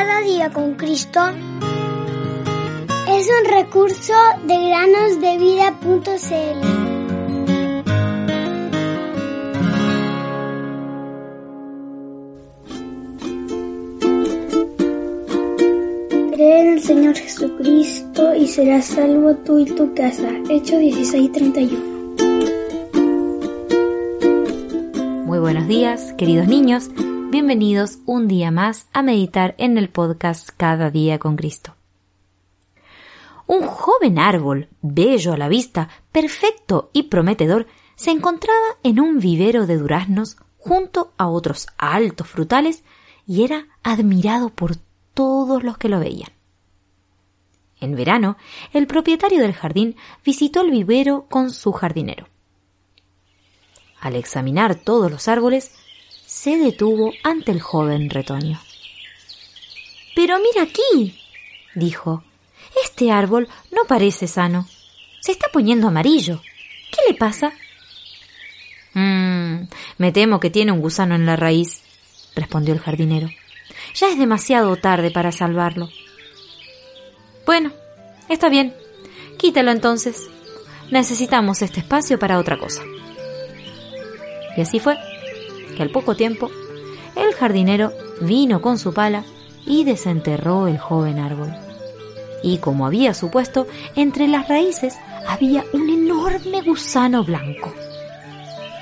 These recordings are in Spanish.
Cada día con Cristo es un recurso de granosdevida.cl. Cree en el Señor Jesucristo y serás salvo tú y tu casa. Hechos 16:31. Muy buenos días, queridos niños. Bienvenidos un día más a meditar en el podcast Cada día con Cristo. Un joven árbol, bello a la vista, perfecto y prometedor, se encontraba en un vivero de duraznos junto a otros altos frutales y era admirado por todos los que lo veían. En verano, el propietario del jardín visitó el vivero con su jardinero. Al examinar todos los árboles, se detuvo ante el joven retoño. Pero mira aquí, dijo, este árbol no parece sano. Se está poniendo amarillo. ¿Qué le pasa? Mmm, me temo que tiene un gusano en la raíz, respondió el jardinero. Ya es demasiado tarde para salvarlo. Bueno, está bien. Quítalo entonces. Necesitamos este espacio para otra cosa. Y así fue, que al poco tiempo el jardinero vino con su pala y desenterró el joven árbol. Y como había supuesto, entre las raíces había un enorme gusano blanco.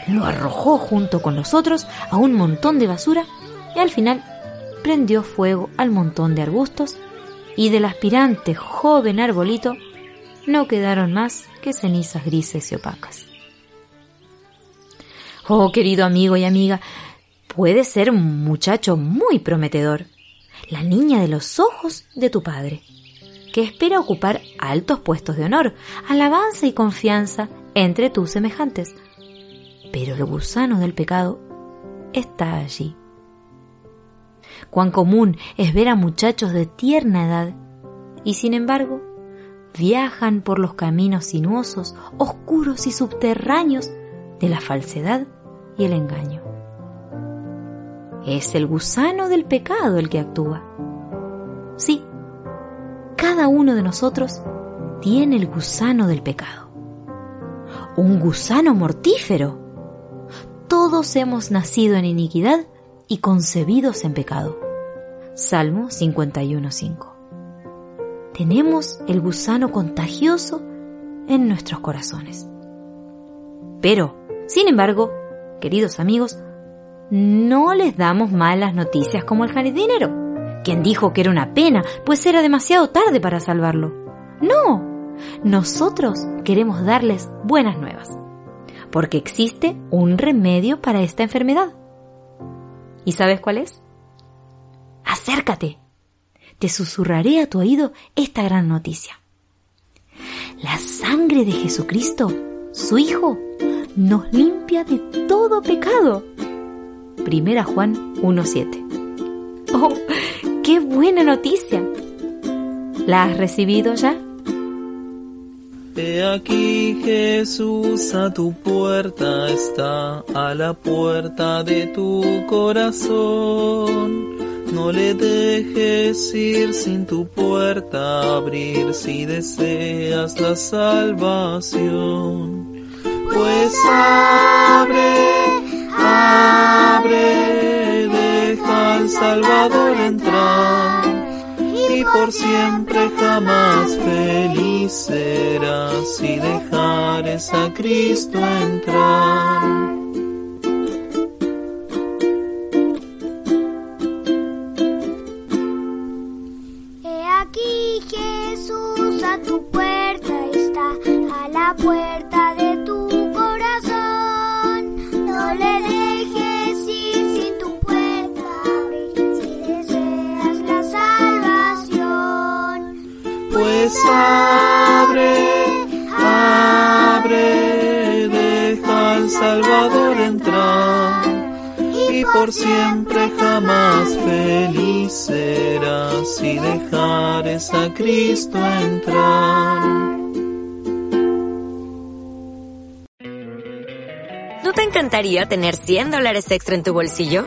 Lo arrojó junto con los otros a un montón de basura y al final prendió fuego al montón de arbustos y del aspirante joven arbolito no quedaron más que cenizas grises y opacas. Oh, querido amigo y amiga, puede ser un muchacho muy prometedor, la niña de los ojos de tu padre, que espera ocupar altos puestos de honor, alabanza y confianza entre tus semejantes. Pero el gusano del pecado está allí. Cuán común es ver a muchachos de tierna edad y sin embargo viajan por los caminos sinuosos, oscuros y subterráneos de la falsedad y el engaño. Es el gusano del pecado el que actúa. Sí, cada uno de nosotros tiene el gusano del pecado. Un gusano mortífero. Todos hemos nacido en iniquidad y concebidos en pecado. Salmo 51.5. Tenemos el gusano contagioso en nuestros corazones. Pero, sin embargo, queridos amigos, no les damos malas noticias como el jardinero, quien dijo que era una pena, pues era demasiado tarde para salvarlo. No, nosotros queremos darles buenas nuevas, porque existe un remedio para esta enfermedad. ¿Y sabes cuál es? Acércate. Te susurraré a tu oído esta gran noticia. La sangre de Jesucristo, su Hijo, nos limpia de todo pecado. Primera Juan 1.7. ¡Oh, qué buena noticia! ¿La has recibido ya? He aquí Jesús a tu puerta está, a la puerta de tu corazón. No le dejes ir sin tu puerta abrir si deseas la salvación. Pues abre, abre, deja al Salvador entrar y por siempre jamás feliz serás si dejares a Cristo entrar. He aquí Jesús a tu puerta está, a la puerta abre, abre, deja al Salvador entrar y por siempre jamás feliz serás si dejares a Cristo entrar. ¿No te encantaría tener 100 dólares extra en tu bolsillo?